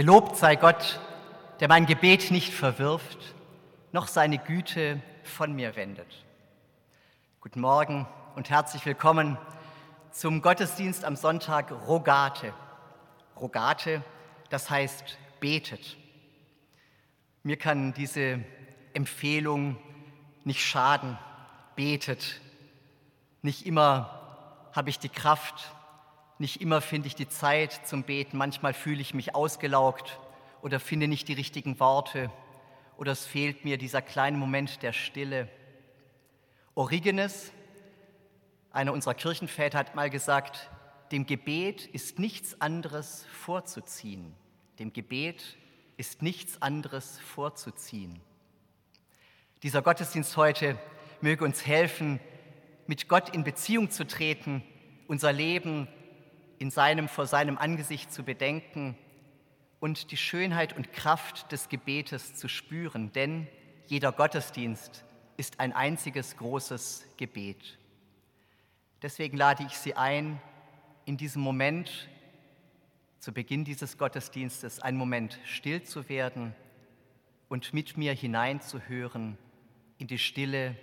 Gelobt sei Gott, der mein Gebet nicht verwirft, noch seine Güte von mir wendet. Guten Morgen und herzlich willkommen zum Gottesdienst am Sonntag Rogate. Rogate, das heißt betet. Mir kann diese Empfehlung nicht schaden, betet. Nicht immer habe ich die Kraft, nicht immer finde ich die Zeit zum Beten. Manchmal fühle ich mich ausgelaugt oder finde nicht die richtigen Worte oder es fehlt mir dieser kleine Moment der Stille. Origenes, einer unserer Kirchenväter, hat mal gesagt, dem Gebet ist nichts anderes vorzuziehen. Dem Gebet ist nichts anderes vorzuziehen. Dieser Gottesdienst heute möge uns helfen, mit Gott in Beziehung zu treten, unser Leben in seinem, vor seinem Angesicht zu bedenken und die Schönheit und Kraft des Gebetes zu spüren, denn jeder Gottesdienst ist ein einziges großes Gebet. Deswegen lade ich Sie ein, in diesem Moment, zu Beginn dieses Gottesdienstes, einen Moment still zu werden und mit mir hineinzuhören in die Stille,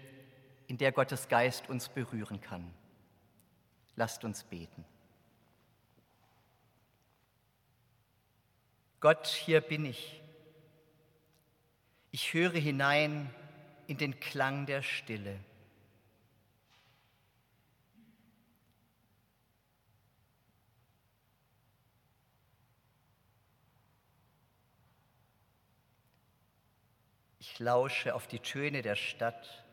in der Gottes Geist uns berühren kann. Lasst uns beten. Gott, hier bin ich. Ich höre hinein in den Klang der Stille. Ich lausche auf die Töne der Stadt.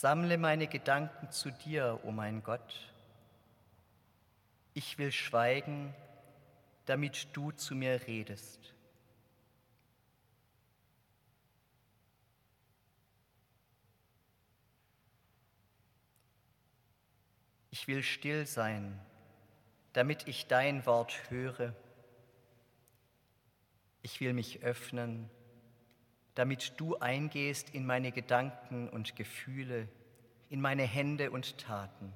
Sammle meine Gedanken zu dir, o oh mein Gott. Ich will schweigen, damit du zu mir redest. Ich will still sein, damit ich dein Wort höre. Ich will mich öffnen, damit du eingehst in meine Gedanken und Gefühle, in meine Hände und Taten.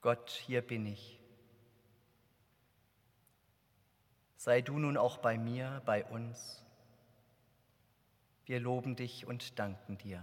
Gott, hier bin ich. Sei du nun auch bei mir, bei uns. Wir loben dich und danken dir.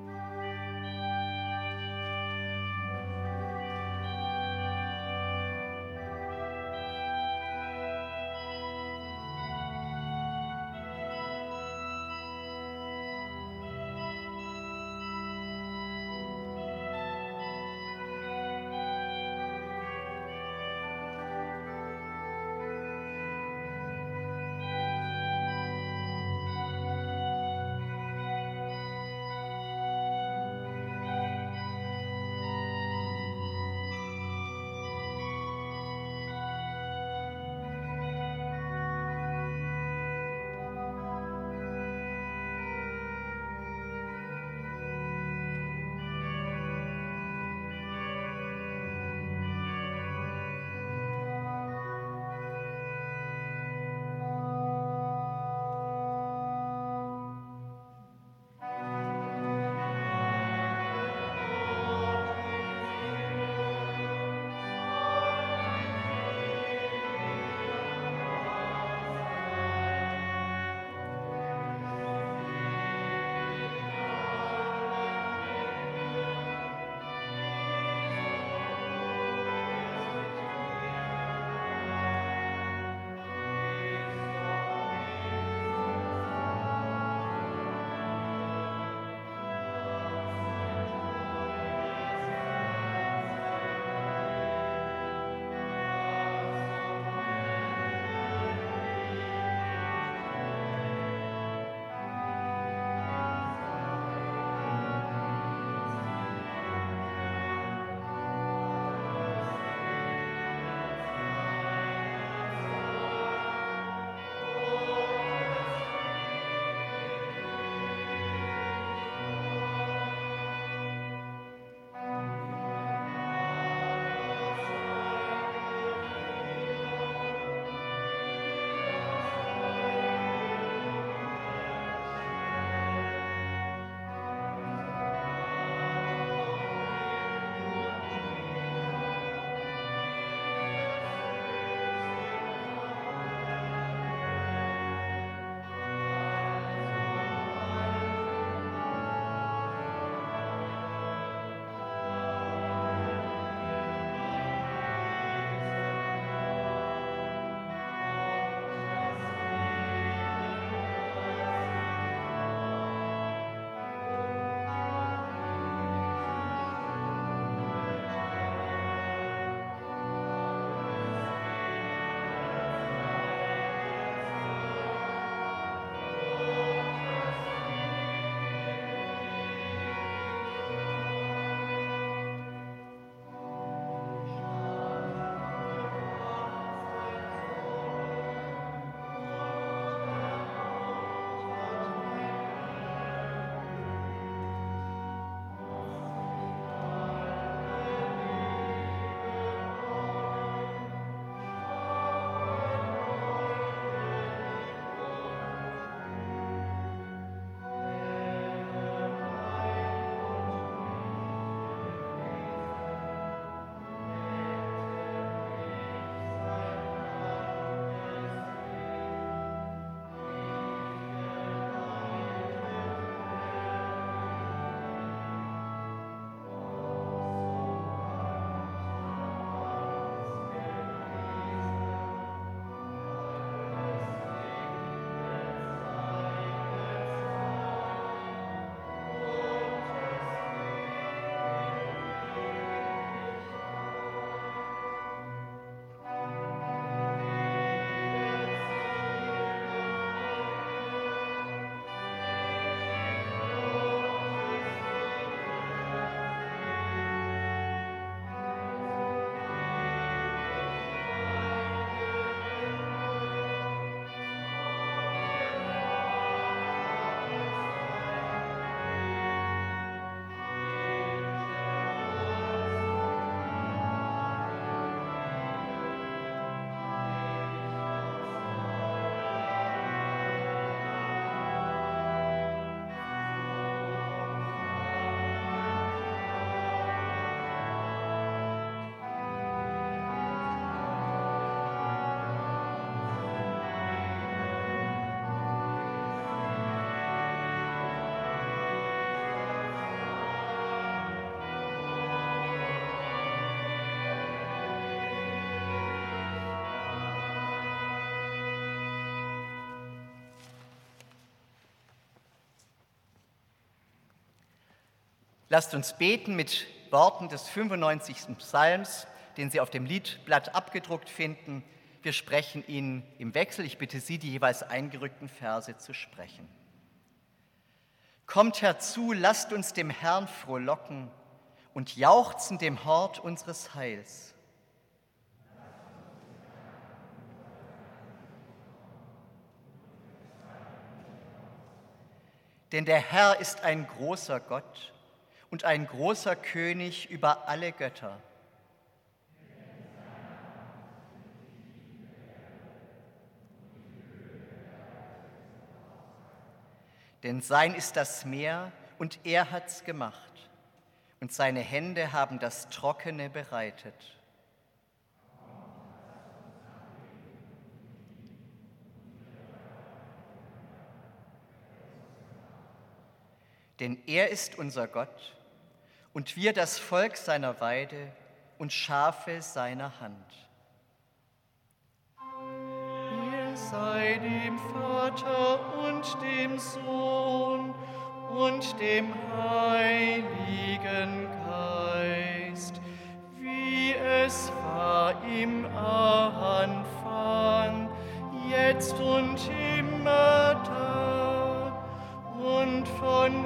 Lasst uns beten mit Worten des 95. Psalms, den Sie auf dem Liedblatt abgedruckt finden. Wir sprechen ihn im Wechsel. Ich bitte Sie, die jeweils eingerückten Verse zu sprechen. Kommt herzu, lasst uns dem Herrn frohlocken und jauchzen dem Hort unseres Heils. Denn der Herr ist ein großer Gott und ein großer König über alle Götter. Denn sein ist das Meer und er hat's gemacht, und seine Hände haben das Trockene bereitet. Denn er ist unser Gott und wir das Volk seiner Weide und Schafe seiner Hand. Ihr sei dem Vater und dem Sohn und dem Heiligen Geist, wie es war im Anfang, jetzt und immer da und von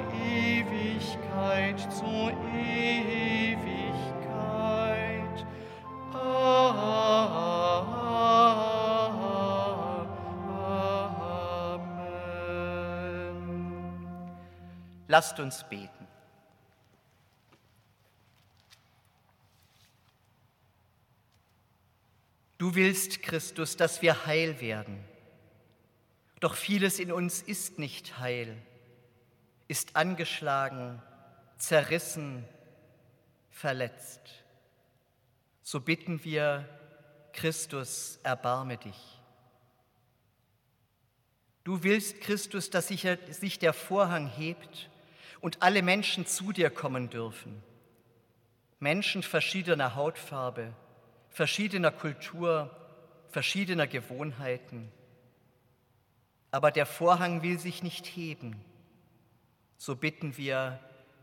Lasst uns beten. Du willst, Christus, dass wir heil werden. Doch vieles in uns ist nicht heil, ist angeschlagen, zerrissen, verletzt. So bitten wir, Christus, erbarme dich. Du willst, Christus, dass sich der Vorhang hebt und alle Menschen zu dir kommen dürfen. Menschen verschiedener Hautfarbe, verschiedener Kultur, verschiedener Gewohnheiten. Aber der Vorhang will sich nicht heben. So bitten wir,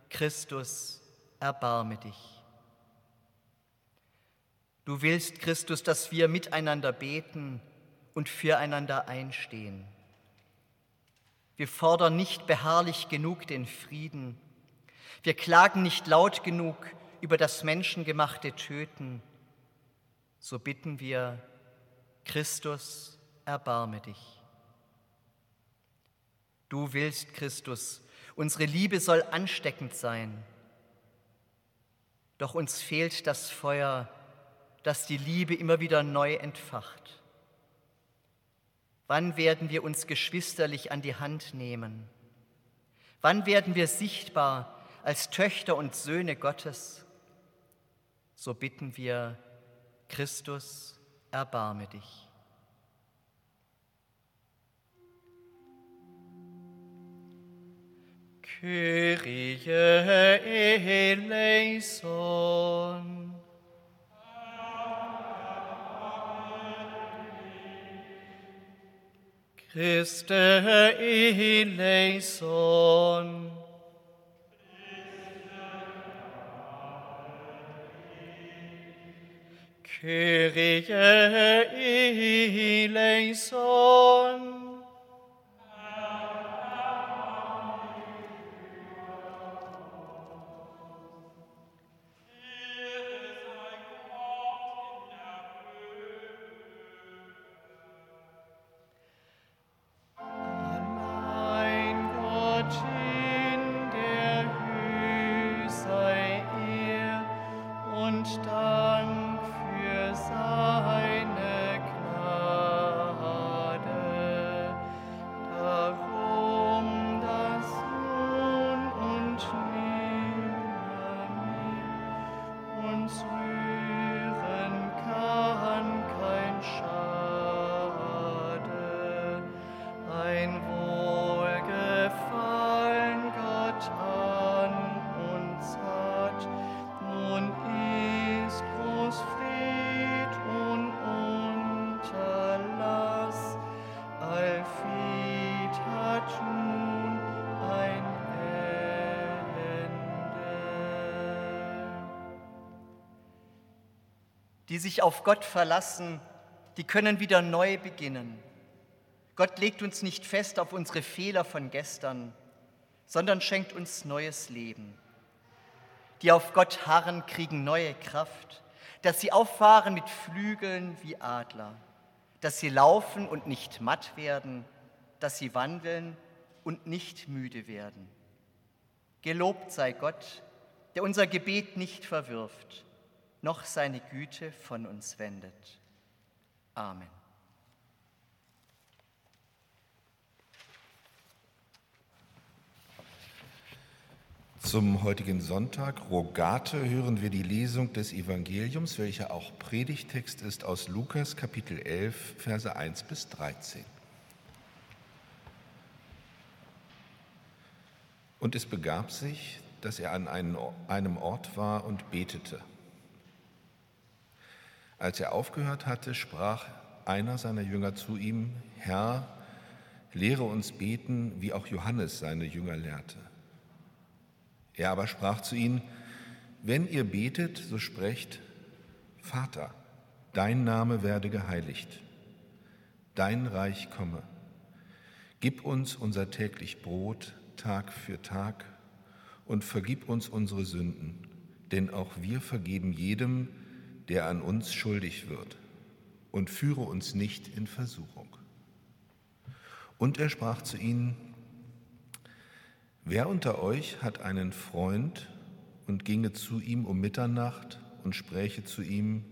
Christus, erbarme dich. Du willst, Christus, dass wir miteinander beten und füreinander einstehen. Wir fordern nicht beharrlich genug den Frieden. Wir klagen nicht laut genug über das menschengemachte Töten. So bitten wir, Christus, erbarme dich. Du willst, Christus, unsere Liebe soll ansteckend sein. Doch uns fehlt das Feuer, das die Liebe immer wieder neu entfacht. Wann werden wir uns geschwisterlich an die Hand nehmen? Wann werden wir sichtbar als Töchter und Söhne Gottes? So bitten wir, Christus, erbarme dich. Kyrie eleison. Christe eleison. Kyrie eleison. Sich auf Gott verlassen, die können wieder neu beginnen. Gott legt uns nicht fest auf unsere Fehler von gestern, sondern schenkt uns neues Leben. Die auf Gott harren, kriegen neue Kraft, dass sie auffahren mit Flügeln wie Adler, dass sie laufen und nicht matt werden, dass sie wandeln und nicht müde werden. Gelobt sei Gott, der unser Gebet nicht verwirft, noch seine Güte von uns wendet. Amen. Zum heutigen Sonntag, Rogate, hören wir die Lesung des Evangeliums, welcher auch Predigtext ist aus Lukas Kapitel 11, Verse 1 bis 13. Und es begab sich, dass er an einem Ort war und betete. Als er aufgehört hatte, sprach einer seiner Jünger zu ihm, Herr, lehre uns beten, wie auch Johannes seine Jünger lehrte. Er aber sprach zu ihnen, wenn ihr betet, so sprecht, Vater, dein Name werde geheiligt, dein Reich komme. Gib uns unser täglich Brot Tag für Tag und vergib uns unsere Sünden, denn auch wir vergeben jedem, der an uns schuldig wird, und führe uns nicht in Versuchung. Und er sprach zu ihnen, Wer unter euch hat einen Freund und ginge zu ihm um Mitternacht und spräche zu ihm,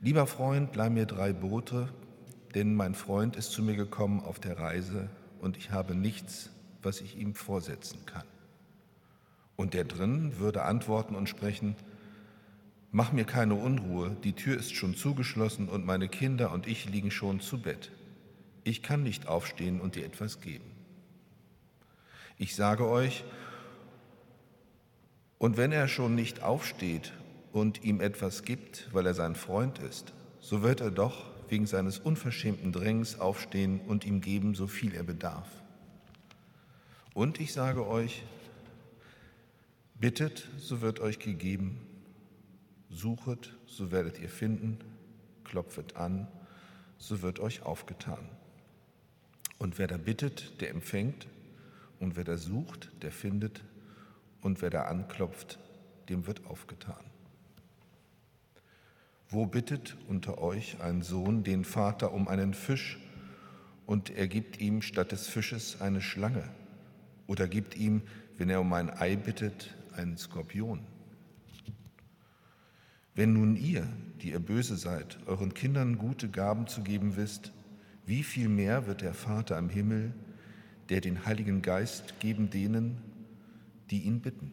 Lieber Freund, leih mir drei Boote, denn mein Freund ist zu mir gekommen auf der Reise und ich habe nichts, was ich ihm vorsetzen kann. Und der drin würde antworten und sprechen, Mach mir keine Unruhe, die Tür ist schon zugeschlossen und meine Kinder und ich liegen schon zu Bett. Ich kann nicht aufstehen und dir etwas geben. Ich sage euch, und wenn er schon nicht aufsteht und ihm etwas gibt, weil er sein Freund ist, so wird er doch wegen seines unverschämten Drängens aufstehen und ihm geben, so viel er bedarf. Und ich sage euch, bittet, so wird euch gegeben, suchet, so werdet ihr finden, klopfet an, so wird euch aufgetan. Und wer da bittet, der empfängt, und wer da sucht, der findet, und wer da anklopft, dem wird aufgetan. Wo bittet unter euch ein Sohn den Vater um einen Fisch, und er gibt ihm statt des Fisches eine Schlange? Oder gibt ihm, wenn er um ein Ei bittet, einen Skorpion? Wenn nun ihr, die ihr böse seid, euren Kindern gute Gaben zu geben wisst, wie viel mehr wird der Vater im Himmel der den Heiligen Geist geben denen, die ihn bitten.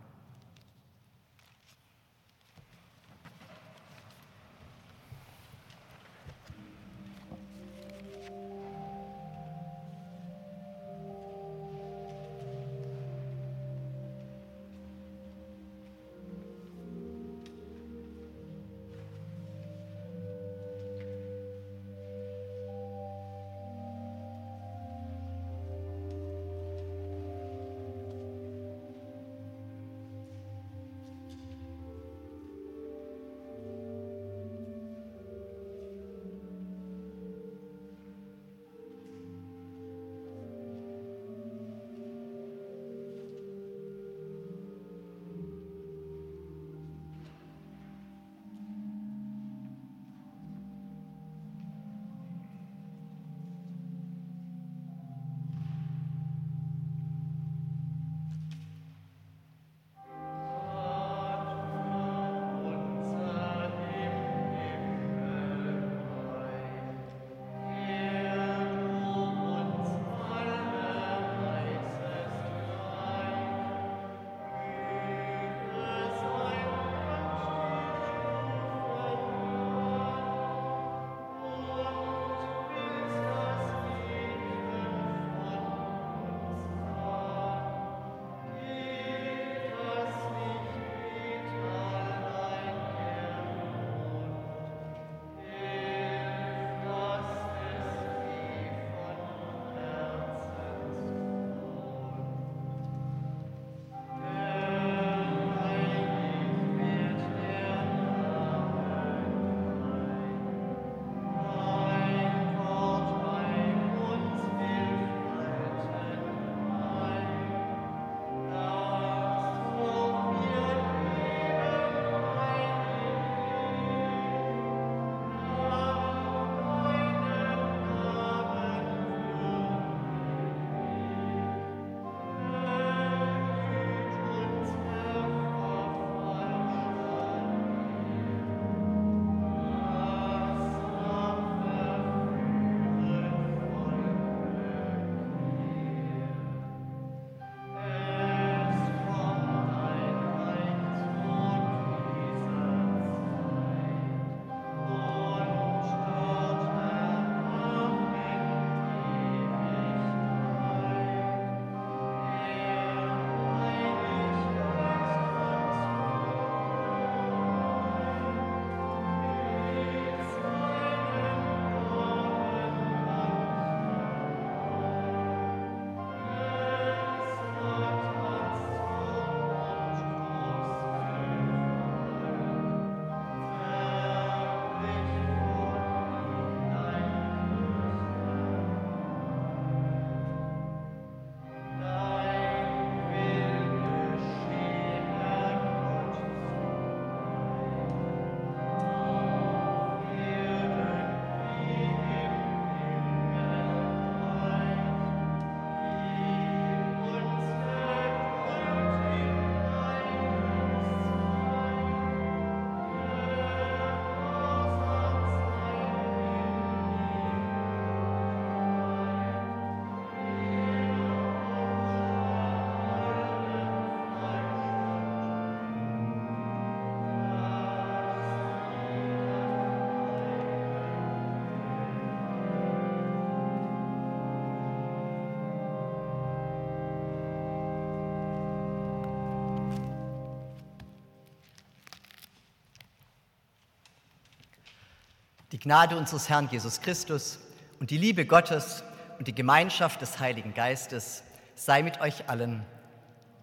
Gnade unseres Herrn Jesus Christus und die Liebe Gottes und die Gemeinschaft des Heiligen Geistes sei mit euch allen.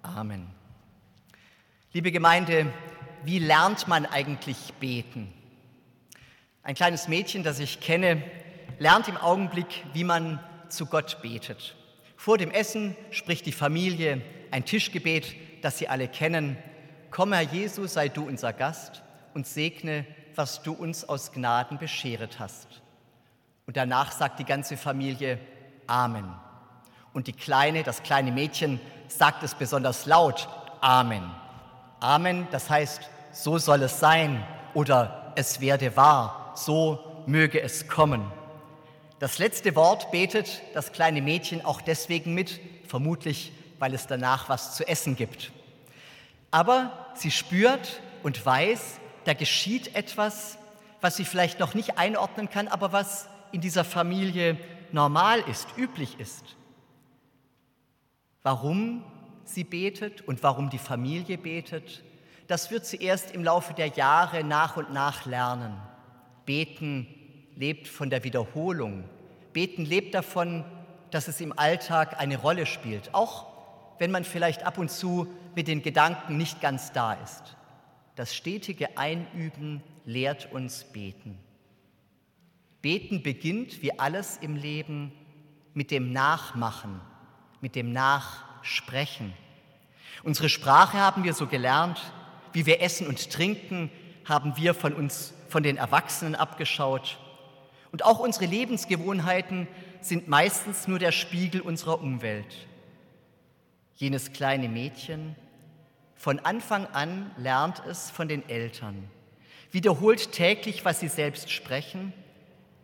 Amen. Liebe Gemeinde, wie lernt man eigentlich beten? Ein kleines Mädchen, das ich kenne, lernt im Augenblick, wie man zu Gott betet. Vor dem Essen spricht die Familie ein Tischgebet, das Sie alle kennen. Komm, Herr Jesus, sei du unser Gast und segne, was du uns aus Gnaden bescheret hast. Und danach sagt die ganze Familie Amen. Und die kleine, das kleine Mädchen sagt es besonders laut, Amen. Amen, das heißt, so soll es sein oder es werde wahr so möge es kommen. Das letzte Wort betet das kleine Mädchen auch deswegen mit, vermutlich weil es danach was zu essen gibt. Aber sie spürt und weiß, da geschieht etwas, was sie vielleicht noch nicht einordnen kann, aber was in dieser Familie normal ist, üblich ist. Warum sie betet und warum die Familie betet, das wird sie erst im Laufe der Jahre nach und nach lernen. Beten lebt von der Wiederholung. Beten lebt davon, dass es im Alltag eine Rolle spielt, auch wenn man vielleicht ab und zu mit den Gedanken nicht ganz da ist. Das stetige Einüben lehrt uns beten. Beten beginnt, wie alles im Leben, mit dem Nachmachen, mit dem Nachsprechen. Unsere Sprache haben wir so gelernt, wie wir essen und trinken, haben wir von uns von den Erwachsenen abgeschaut. Und auch unsere Lebensgewohnheiten sind meistens nur der Spiegel unserer Umwelt. Jenes kleine Mädchen, von Anfang an lernt es von den Eltern, wiederholt täglich, was sie selbst sprechen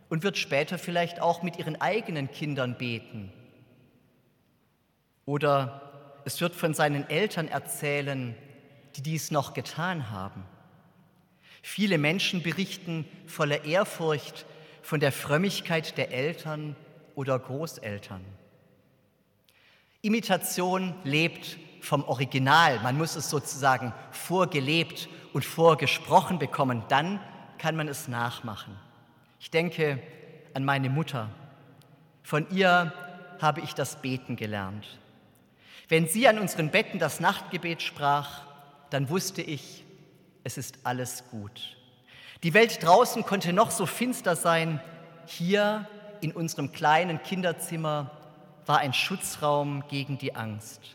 und wird später vielleicht auch mit ihren eigenen Kindern beten. Oder es wird von seinen Eltern erzählen, die dies noch getan haben. Viele Menschen berichten voller Ehrfurcht von der Frömmigkeit der Eltern oder Großeltern. Imitation lebt vom Original. Man muss es sozusagen vorgelebt und vorgesprochen bekommen. Dann kann man es nachmachen. Ich denke an meine Mutter. Von ihr habe ich das Beten gelernt. Wenn sie an unseren Betten das Nachtgebet sprach, dann wusste ich, es ist alles gut. Die Welt draußen konnte noch so finster sein. Hier in unserem kleinen Kinderzimmer war ein Schutzraum gegen die Angst.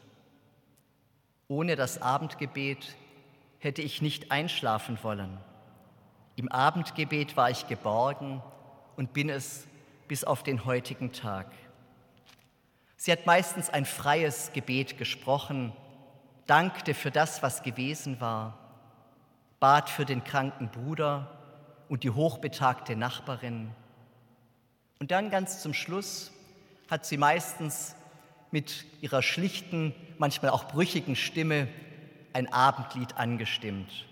Ohne das Abendgebet hätte ich nicht einschlafen wollen. Im Abendgebet war ich geborgen und bin es bis auf den heutigen Tag. Sie hat meistens ein freies Gebet gesprochen, dankte für das, was gewesen war bat für den kranken Bruder und die hochbetagte Nachbarin. Und dann ganz zum Schluss hat sie meistens mit ihrer schlichten, manchmal auch brüchigen Stimme ein Abendlied angestimmt.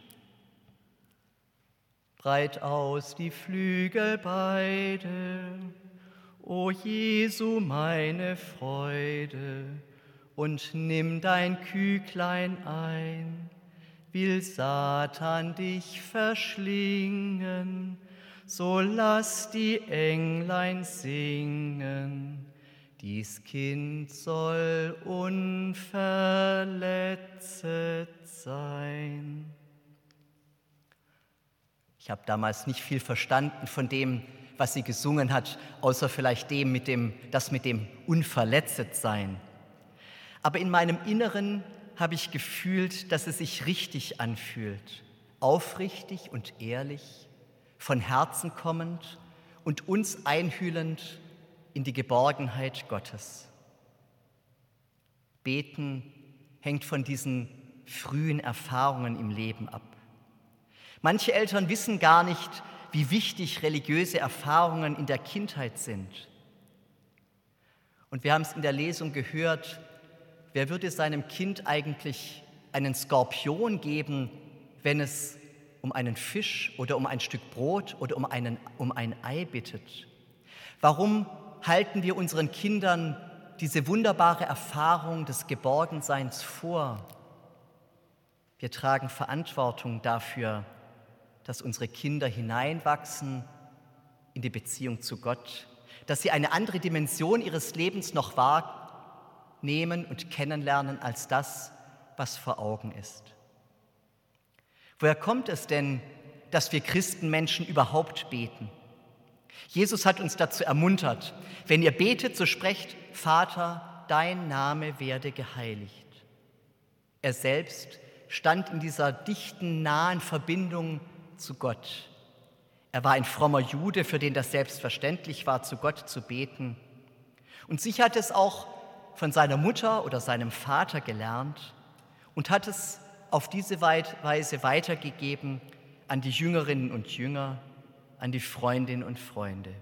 Breit aus die Flügel beide, o Jesu meine Freude, und nimm dein Küglein ein will Satan dich verschlingen, so lass die Englein singen. Dies Kind soll unverletzet sein. Ich habe damals nicht viel verstanden von dem, was sie gesungen hat, außer vielleicht dem mit dem, das mit dem Unverletzet sein. Aber in meinem Inneren habe ich gefühlt, dass es sich richtig anfühlt, aufrichtig und ehrlich, von Herzen kommend und uns einhüllend in die Geborgenheit Gottes. Beten hängt von diesen frühen Erfahrungen im Leben ab. Manche Eltern wissen gar nicht, wie wichtig religiöse Erfahrungen in der Kindheit sind. Und wir haben es in der Lesung gehört, wer würde seinem Kind eigentlich einen Skorpion geben, wenn es um einen Fisch oder um ein Stück Brot oder um, einen, um ein Ei bittet? Warum halten wir unseren Kindern diese wunderbare Erfahrung des Geborgenseins vor? Wir tragen Verantwortung dafür, dass unsere Kinder hineinwachsen in die Beziehung zu Gott, dass sie eine andere Dimension ihres Lebens noch wahrnehmen nehmen und kennenlernen als das, was vor Augen ist. Woher kommt es denn, dass wir Christenmenschen überhaupt beten? Jesus hat uns dazu ermuntert, wenn ihr betet, so sprecht, Vater, dein Name werde geheiligt. Er selbst stand in dieser dichten, nahen Verbindung zu Gott. Er war ein frommer Jude, für den das selbstverständlich war, zu Gott zu beten. Und sicher hat es auch von seiner Mutter oder seinem Vater gelernt und hat es auf diese Weise weitergegeben an die Jüngerinnen und Jünger, an die Freundinnen und Freunde.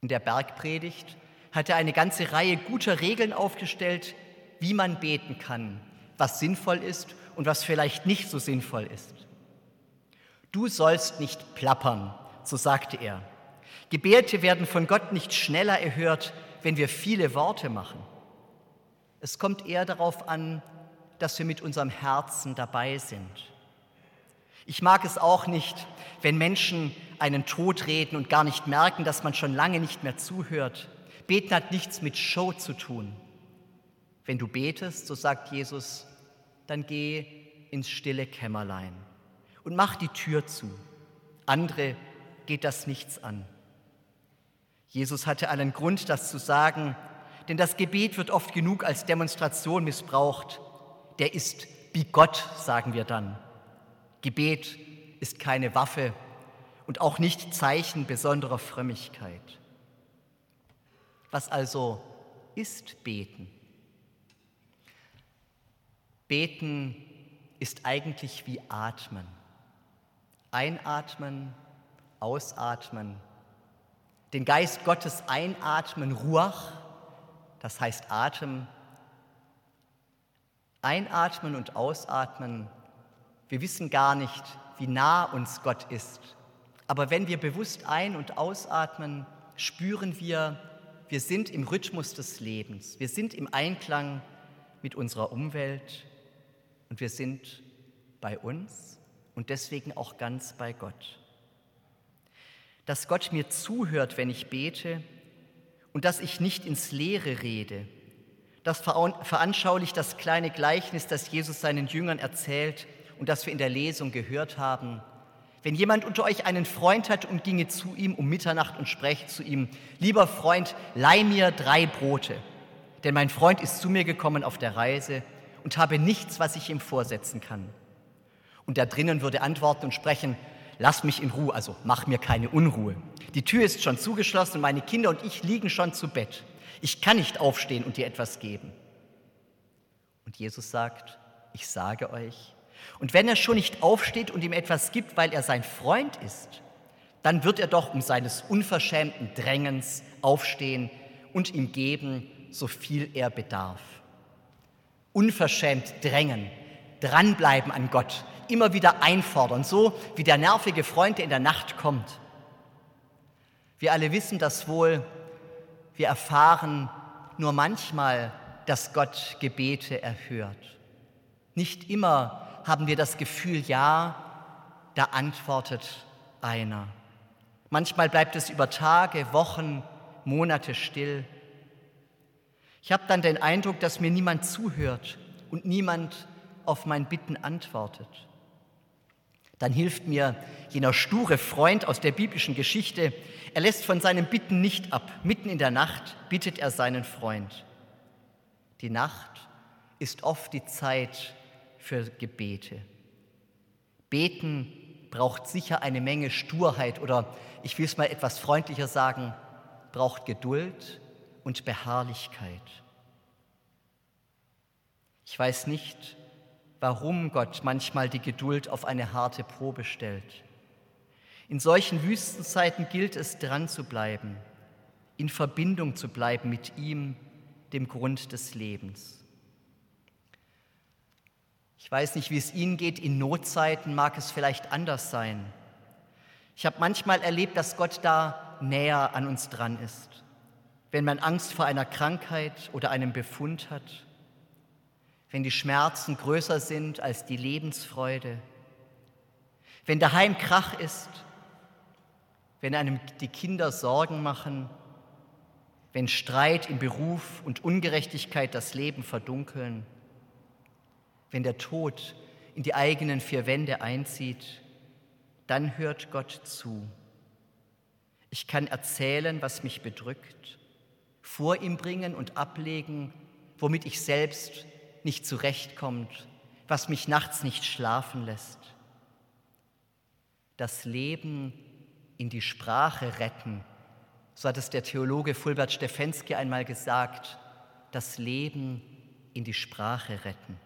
In der Bergpredigt hat er eine ganze Reihe guter Regeln aufgestellt, wie man beten kann, was sinnvoll ist und was vielleicht nicht so sinnvoll ist. Du sollst nicht plappern, so sagte er. Gebete werden von Gott nicht schneller erhört, wenn wir viele Worte machen. Es kommt eher darauf an, dass wir mit unserem Herzen dabei sind. Ich mag es auch nicht, wenn Menschen einen Tod reden und gar nicht merken, dass man schon lange nicht mehr zuhört. Beten hat nichts mit Show zu tun. Wenn du betest, so sagt Jesus, dann geh ins stille Kämmerlein und mach die Tür zu. Andere geht das nichts an. Jesus hatte allen Grund, das zu sagen, denn das Gebet wird oft genug als Demonstration missbraucht. Der ist wie Gott, sagen wir dann. Gebet ist keine Waffe und auch nicht Zeichen besonderer Frömmigkeit. Was also ist Beten? Beten ist eigentlich wie Atmen. Einatmen, ausatmen, den Geist Gottes einatmen, Ruach, das heißt Atem, einatmen und ausatmen. Wir wissen gar nicht, wie nah uns Gott ist. Aber wenn wir bewusst ein- und ausatmen, spüren wir, wir sind im Rhythmus des Lebens. Wir sind im Einklang mit unserer Umwelt und wir sind bei uns und deswegen auch ganz bei Gott dass Gott mir zuhört, wenn ich bete und dass ich nicht ins Leere rede. Das veranschaulicht das kleine Gleichnis, das Jesus seinen Jüngern erzählt und das wir in der Lesung gehört haben. Wenn jemand unter euch einen Freund hat und ginge zu ihm um Mitternacht und spreche zu ihm, lieber Freund, leih mir drei Brote, denn mein Freund ist zu mir gekommen auf der Reise und habe nichts, was ich ihm vorsetzen kann. Und der drinnen würde antworten und sprechen, lass mich in Ruhe, also mach mir keine Unruhe. Die Tür ist schon zugeschlossen und meine Kinder und ich liegen schon zu Bett. Ich kann nicht aufstehen und dir etwas geben. Und Jesus sagt, ich sage euch, und wenn er schon nicht aufsteht und ihm etwas gibt, weil er sein Freund ist, dann wird er doch um seines unverschämten Drängens aufstehen und ihm geben, so viel er bedarf. Unverschämt drängen, dranbleiben an Gott, immer wieder einfordern, so wie der nervige Freund, der in der Nacht kommt. Wir alle wissen das wohl, wir erfahren nur manchmal, dass Gott Gebete erhört. Nicht immer haben wir das Gefühl, ja, da antwortet einer. Manchmal bleibt es über Tage, Wochen, Monate still. Ich habe dann den Eindruck, dass mir niemand zuhört und niemand auf mein Bitten antwortet dann hilft mir jener sture Freund aus der biblischen Geschichte. Er lässt von seinem Bitten nicht ab. Mitten in der Nacht bittet er seinen Freund. Die Nacht ist oft die Zeit für Gebete. Beten braucht sicher eine Menge Sturheit oder ich will es mal etwas freundlicher sagen, braucht Geduld und Beharrlichkeit. Ich weiß nicht, warum Gott manchmal die Geduld auf eine harte Probe stellt. In solchen Wüstenzeiten gilt es, dran zu bleiben, in Verbindung zu bleiben mit ihm, dem Grund des Lebens. Ich weiß nicht, wie es Ihnen geht. In Notzeiten mag es vielleicht anders sein. Ich habe manchmal erlebt, dass Gott da näher an uns dran ist. Wenn man Angst vor einer Krankheit oder einem Befund hat, wenn die Schmerzen größer sind als die Lebensfreude, wenn daheim Krach ist, wenn einem die Kinder Sorgen machen, wenn Streit im Beruf und Ungerechtigkeit das Leben verdunkeln, wenn der Tod in die eigenen vier Wände einzieht, dann hört Gott zu. Ich kann erzählen, was mich bedrückt, vor ihm bringen und ablegen, womit ich selbst nicht zurechtkommt, was mich nachts nicht schlafen lässt. Das Leben in die Sprache retten, so hat es der Theologe Fulbert Stefensky einmal gesagt, das Leben in die Sprache retten.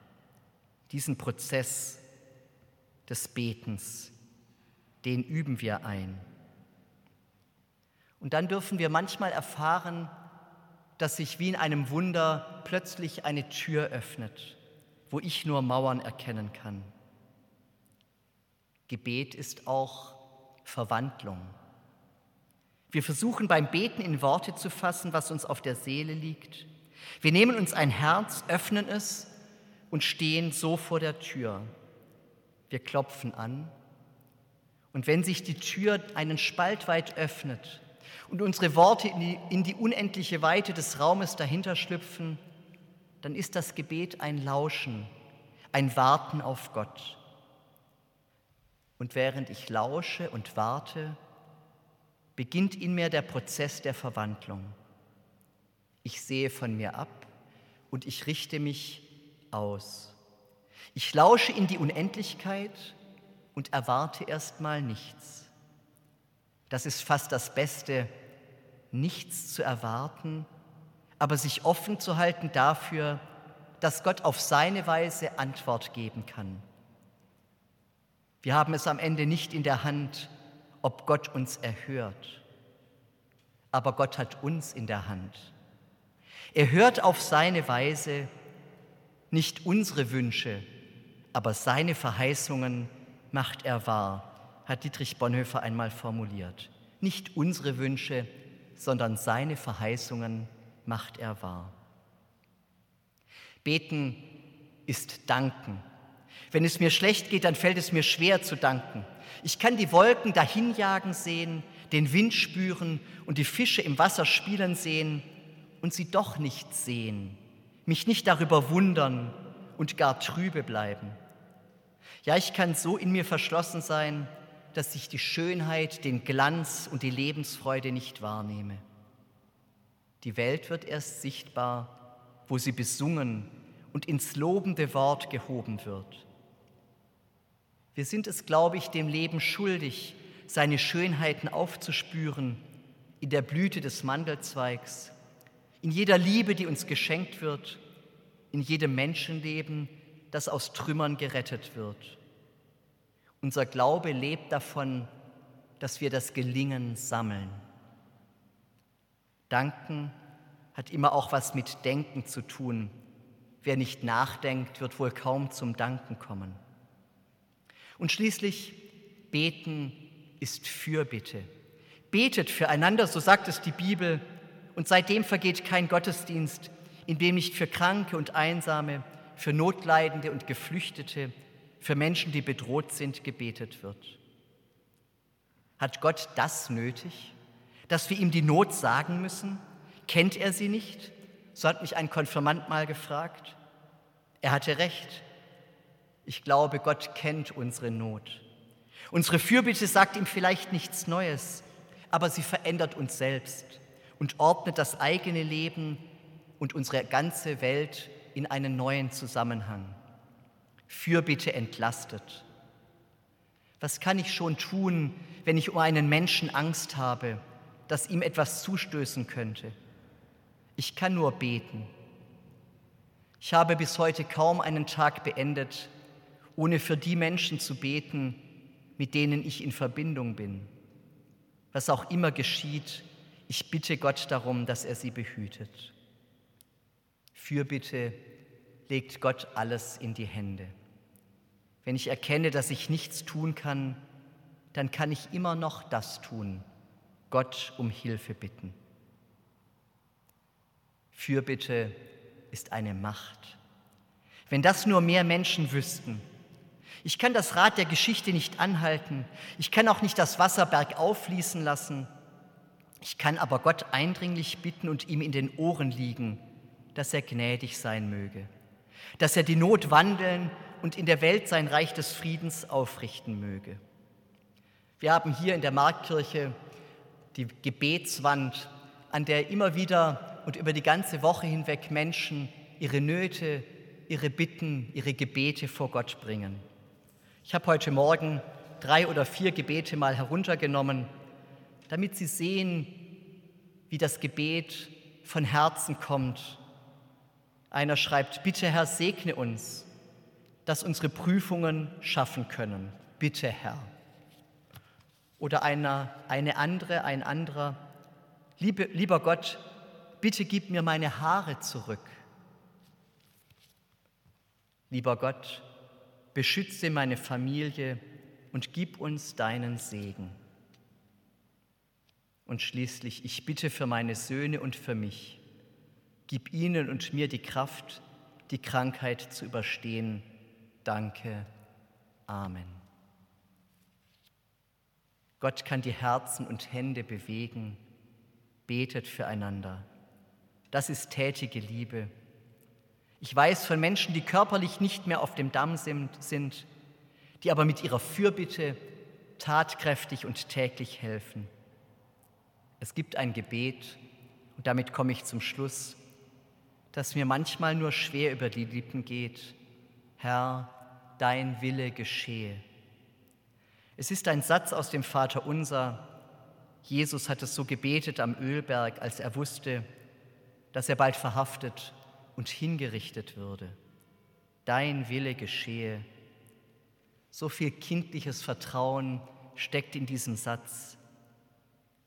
Diesen Prozess des Betens, den üben wir ein. Und dann dürfen wir manchmal erfahren, dass sich wie in einem Wunder plötzlich eine Tür öffnet, wo ich nur Mauern erkennen kann. Gebet ist auch Verwandlung. Wir versuchen beim Beten in Worte zu fassen, was uns auf der Seele liegt. Wir nehmen uns ein Herz, öffnen es und stehen so vor der Tür. Wir klopfen an und wenn sich die Tür einen Spalt weit öffnet und unsere Worte in die, in die unendliche Weite des Raumes dahinter schlüpfen, dann ist das Gebet ein Lauschen, ein Warten auf Gott. Und während ich lausche und warte, beginnt in mir der Prozess der Verwandlung. Ich sehe von mir ab und ich richte mich aus. Ich lausche in die Unendlichkeit und erwarte erstmal nichts. Das ist fast das Beste, nichts zu erwarten, aber sich offen zu halten dafür, dass Gott auf seine Weise Antwort geben kann. Wir haben es am Ende nicht in der Hand, ob Gott uns erhört, aber Gott hat uns in der Hand. Er hört auf seine Weise nicht unsere Wünsche, aber seine Verheißungen macht er wahr hat Dietrich Bonhoeffer einmal formuliert. Nicht unsere Wünsche, sondern seine Verheißungen macht er wahr. Beten ist danken. Wenn es mir schlecht geht, dann fällt es mir schwer zu danken. Ich kann die Wolken dahinjagen sehen, den Wind spüren und die Fische im Wasser spielen sehen und sie doch nicht sehen, mich nicht darüber wundern und gar trübe bleiben. Ja, ich kann so in mir verschlossen sein, dass ich die Schönheit, den Glanz und die Lebensfreude nicht wahrnehme. Die Welt wird erst sichtbar, wo sie besungen und ins lobende Wort gehoben wird. Wir sind es, glaube ich, dem Leben schuldig, seine Schönheiten aufzuspüren in der Blüte des Mandelzweigs, in jeder Liebe, die uns geschenkt wird, in jedem Menschenleben, das aus Trümmern gerettet wird. Unser Glaube lebt davon, dass wir das Gelingen sammeln. Danken hat immer auch was mit Denken zu tun. Wer nicht nachdenkt, wird wohl kaum zum Danken kommen. Und schließlich, beten ist Fürbitte. Betet füreinander, so sagt es die Bibel, und seitdem vergeht kein Gottesdienst, in dem nicht für Kranke und Einsame, für Notleidende und Geflüchtete, für Menschen, die bedroht sind, gebetet wird. Hat Gott das nötig, dass wir ihm die Not sagen müssen? Kennt er sie nicht? So hat mich ein Konfirmand mal gefragt. Er hatte recht. Ich glaube, Gott kennt unsere Not. Unsere Fürbitte sagt ihm vielleicht nichts Neues, aber sie verändert uns selbst und ordnet das eigene Leben und unsere ganze Welt in einen neuen Zusammenhang. Fürbitte entlastet. Was kann ich schon tun, wenn ich um einen Menschen Angst habe, dass ihm etwas zustößen könnte? Ich kann nur beten. Ich habe bis heute kaum einen Tag beendet, ohne für die Menschen zu beten, mit denen ich in Verbindung bin. Was auch immer geschieht, ich bitte Gott darum, dass er sie behütet. Fürbitte legt Gott alles in die Hände. Wenn ich erkenne, dass ich nichts tun kann, dann kann ich immer noch das tun, Gott um Hilfe bitten. Fürbitte ist eine Macht. Wenn das nur mehr Menschen wüssten. Ich kann das Rad der Geschichte nicht anhalten. Ich kann auch nicht das Wasser bergauf fließen lassen. Ich kann aber Gott eindringlich bitten und ihm in den Ohren liegen, dass er gnädig sein möge dass er die Not wandeln und in der Welt sein Reich des Friedens aufrichten möge. Wir haben hier in der Marktkirche die Gebetswand, an der immer wieder und über die ganze Woche hinweg Menschen ihre Nöte, ihre Bitten, ihre Gebete vor Gott bringen. Ich habe heute Morgen drei oder vier Gebete mal heruntergenommen, damit Sie sehen, wie das Gebet von Herzen kommt. Einer schreibt, bitte Herr, segne uns, dass unsere Prüfungen schaffen können. Bitte Herr. Oder einer, eine andere, ein anderer, Liebe, lieber Gott, bitte gib mir meine Haare zurück. Lieber Gott, beschütze meine Familie und gib uns deinen Segen. Und schließlich, ich bitte für meine Söhne und für mich, gib ihnen und mir die Kraft, die Krankheit zu überstehen. Danke. Amen. Gott kann die Herzen und Hände bewegen. Betet füreinander. Das ist tätige Liebe. Ich weiß von Menschen, die körperlich nicht mehr auf dem Damm sind, die aber mit ihrer Fürbitte tatkräftig und täglich helfen. Es gibt ein Gebet, und damit komme ich zum Schluss, das mir manchmal nur schwer über die Lippen geht. Herr, dein Wille geschehe. Es ist ein Satz aus dem Vater unser. Jesus hat es so gebetet am Ölberg, als er wusste, dass er bald verhaftet und hingerichtet würde. Dein Wille geschehe. So viel kindliches Vertrauen steckt in diesem Satz.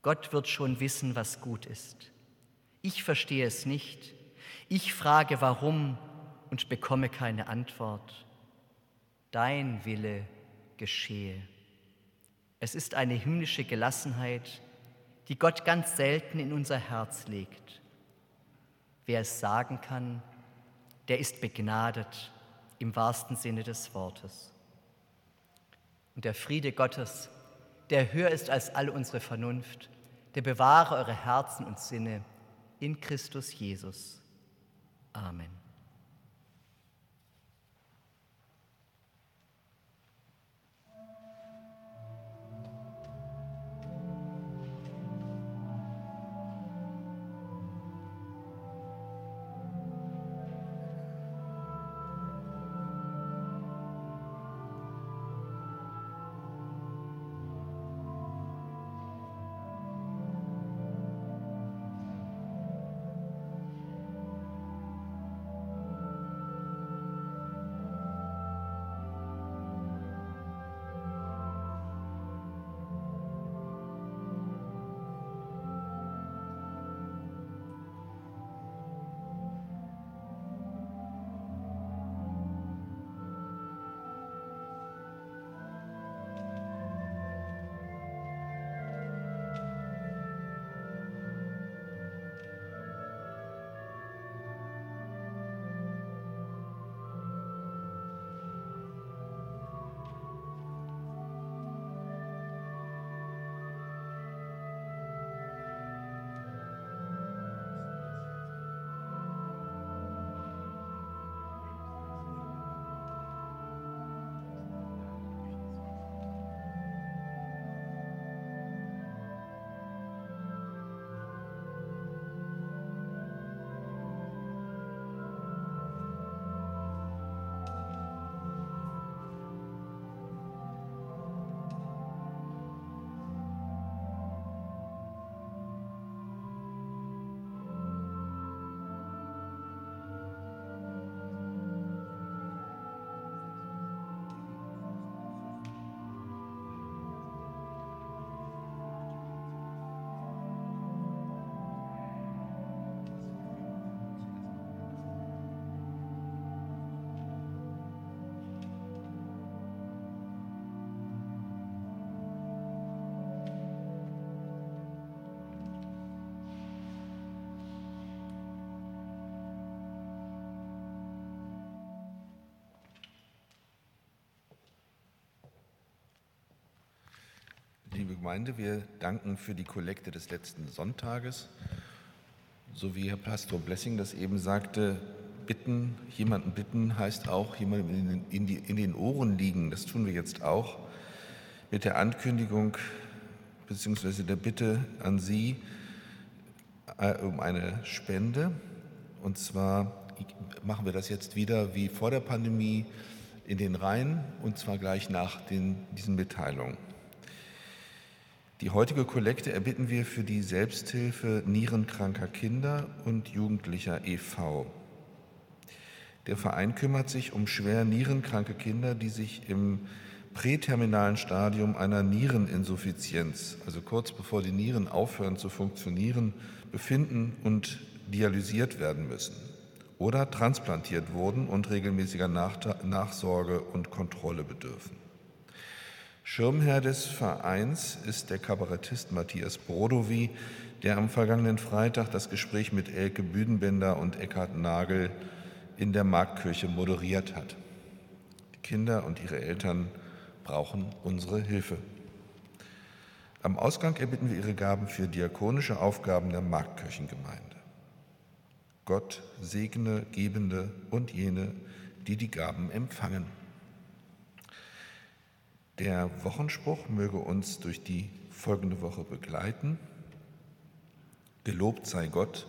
Gott wird schon wissen, was gut ist. Ich verstehe es nicht. Ich frage warum und bekomme keine Antwort. Dein Wille geschehe. Es ist eine himmlische Gelassenheit, die Gott ganz selten in unser Herz legt. Wer es sagen kann, der ist begnadet im wahrsten Sinne des Wortes. Und der Friede Gottes, der höher ist als all unsere Vernunft, der bewahre eure Herzen und Sinne in Christus Jesus. Amen. Liebe Gemeinde, wir danken für die Kollekte des letzten Sonntages. So wie Herr Pastor Blessing das eben sagte, bitten, jemanden bitten heißt auch jemandem in den, in, die, in den Ohren liegen. Das tun wir jetzt auch mit der Ankündigung bzw. der Bitte an Sie äh, um eine Spende. Und zwar machen wir das jetzt wieder wie vor der Pandemie in den Reihen und zwar gleich nach den, diesen Mitteilungen. Die heutige Kollekte erbitten wir für die Selbsthilfe nierenkranker Kinder und Jugendlicher e.V. Der Verein kümmert sich um schwer nierenkranke Kinder, die sich im präterminalen Stadium einer Niereninsuffizienz, also kurz bevor die Nieren aufhören zu funktionieren, befinden und dialysiert werden müssen oder transplantiert wurden und regelmäßiger Nachsorge und Kontrolle bedürfen. Schirmherr des Vereins ist der Kabarettist Matthias Brodowy, der am vergangenen Freitag das Gespräch mit Elke Büdenbender und Eckhard Nagel in der Marktkirche moderiert hat. Die Kinder und ihre Eltern brauchen unsere Hilfe. Am Ausgang erbitten wir ihre Gaben für diakonische Aufgaben der Marktkirchengemeinde. Gott segne Gebende und jene, die die Gaben empfangen. Der Wochenspruch möge uns durch die folgende Woche begleiten. Gelobt sei Gott,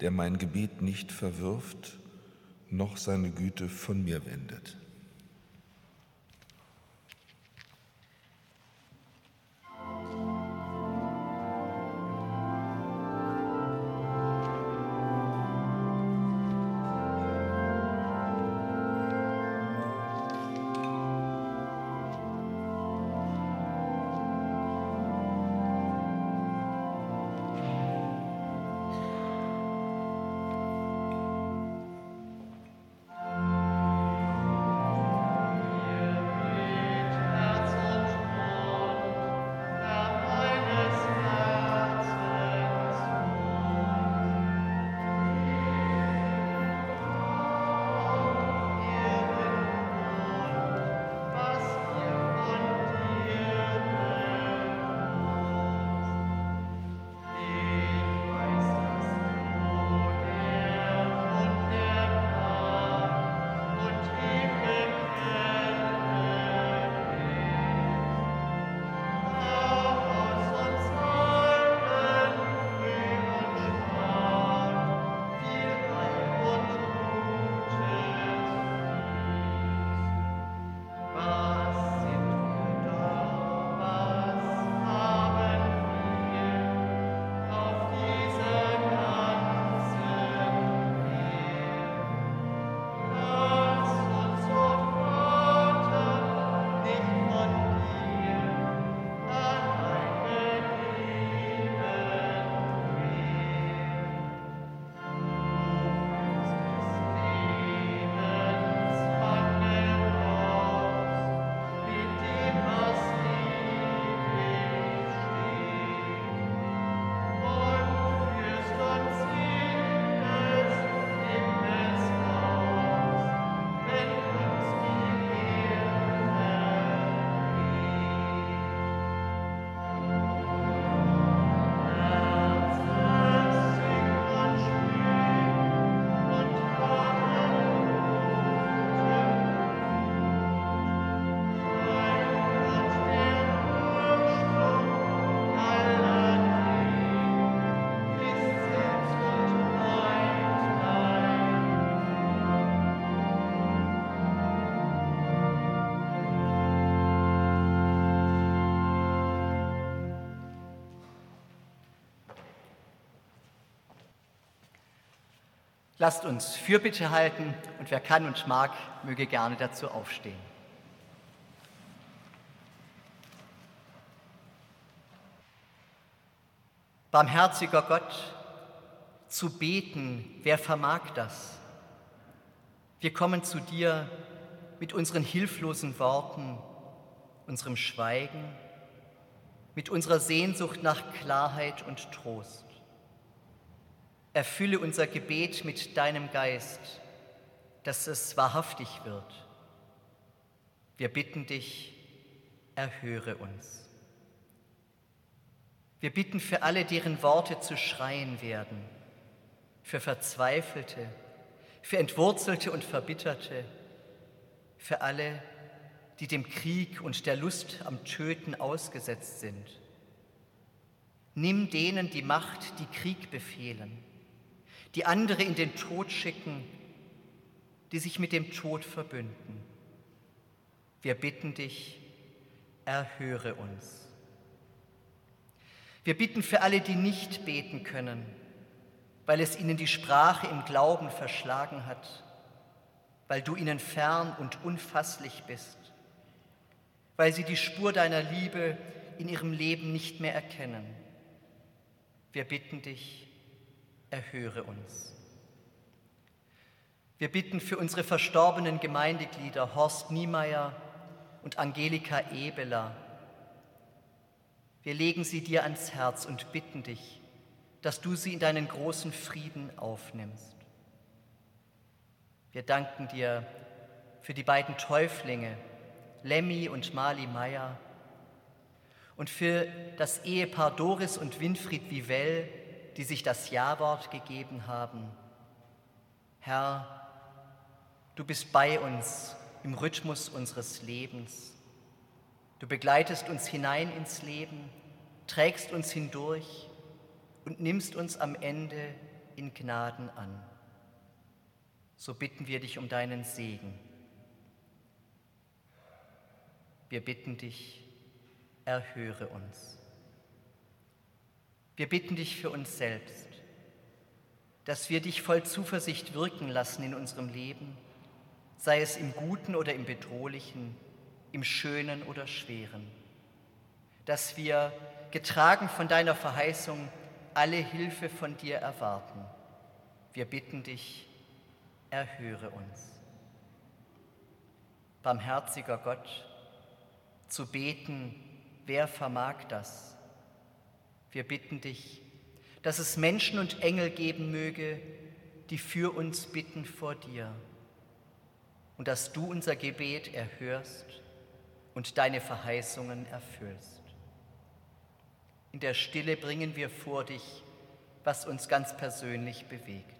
der mein Gebet nicht verwirft, noch seine Güte von mir wendet. Lasst uns Fürbitte halten und wer kann und mag, möge gerne dazu aufstehen. Barmherziger Gott, zu beten, wer vermag das? Wir kommen zu dir mit unseren hilflosen Worten, unserem Schweigen, mit unserer Sehnsucht nach Klarheit und Trost. Erfülle unser Gebet mit deinem Geist, dass es wahrhaftig wird. Wir bitten dich, erhöre uns. Wir bitten für alle, deren Worte zu schreien werden, für Verzweifelte, für Entwurzelte und Verbitterte, für alle, die dem Krieg und der Lust am Töten ausgesetzt sind. Nimm denen die Macht, die Krieg befehlen, die andere in den Tod schicken, die sich mit dem Tod verbünden. Wir bitten dich, erhöre uns. Wir bitten für alle, die nicht beten können, weil es ihnen die Sprache im Glauben verschlagen hat, weil du ihnen fern und unfasslich bist, weil sie die Spur deiner Liebe in ihrem Leben nicht mehr erkennen. Wir bitten dich, erhöre uns. Wir bitten für unsere verstorbenen Gemeindeglieder Horst Niemeyer und Angelika Ebeler. Wir legen sie dir ans Herz und bitten dich, dass du sie in deinen großen Frieden aufnimmst. Wir danken dir für die beiden Täuflinge, Lemmy und Mali Meyer, und für das Ehepaar Doris und Winfried Vivell, die sich das Ja-Wort gegeben haben. Herr, du bist bei uns im Rhythmus unseres Lebens. Du begleitest uns hinein ins Leben, trägst uns hindurch und nimmst uns am Ende in Gnaden an. So bitten wir dich um deinen Segen. Wir bitten dich, erhöre uns. Wir bitten dich für uns selbst, dass wir dich voll Zuversicht wirken lassen in unserem Leben, sei es im Guten oder im Bedrohlichen, im Schönen oder Schweren, dass wir, getragen von deiner Verheißung, alle Hilfe von dir erwarten. Wir bitten dich, erhöre uns. Barmherziger Gott, zu beten Wer vermag das? Wir bitten dich, dass es Menschen und Engel geben möge, die für uns bitten vor dir und dass du unser Gebet erhörst und deine Verheißungen erfüllst. In der Stille bringen wir vor dich, was uns ganz persönlich bewegt.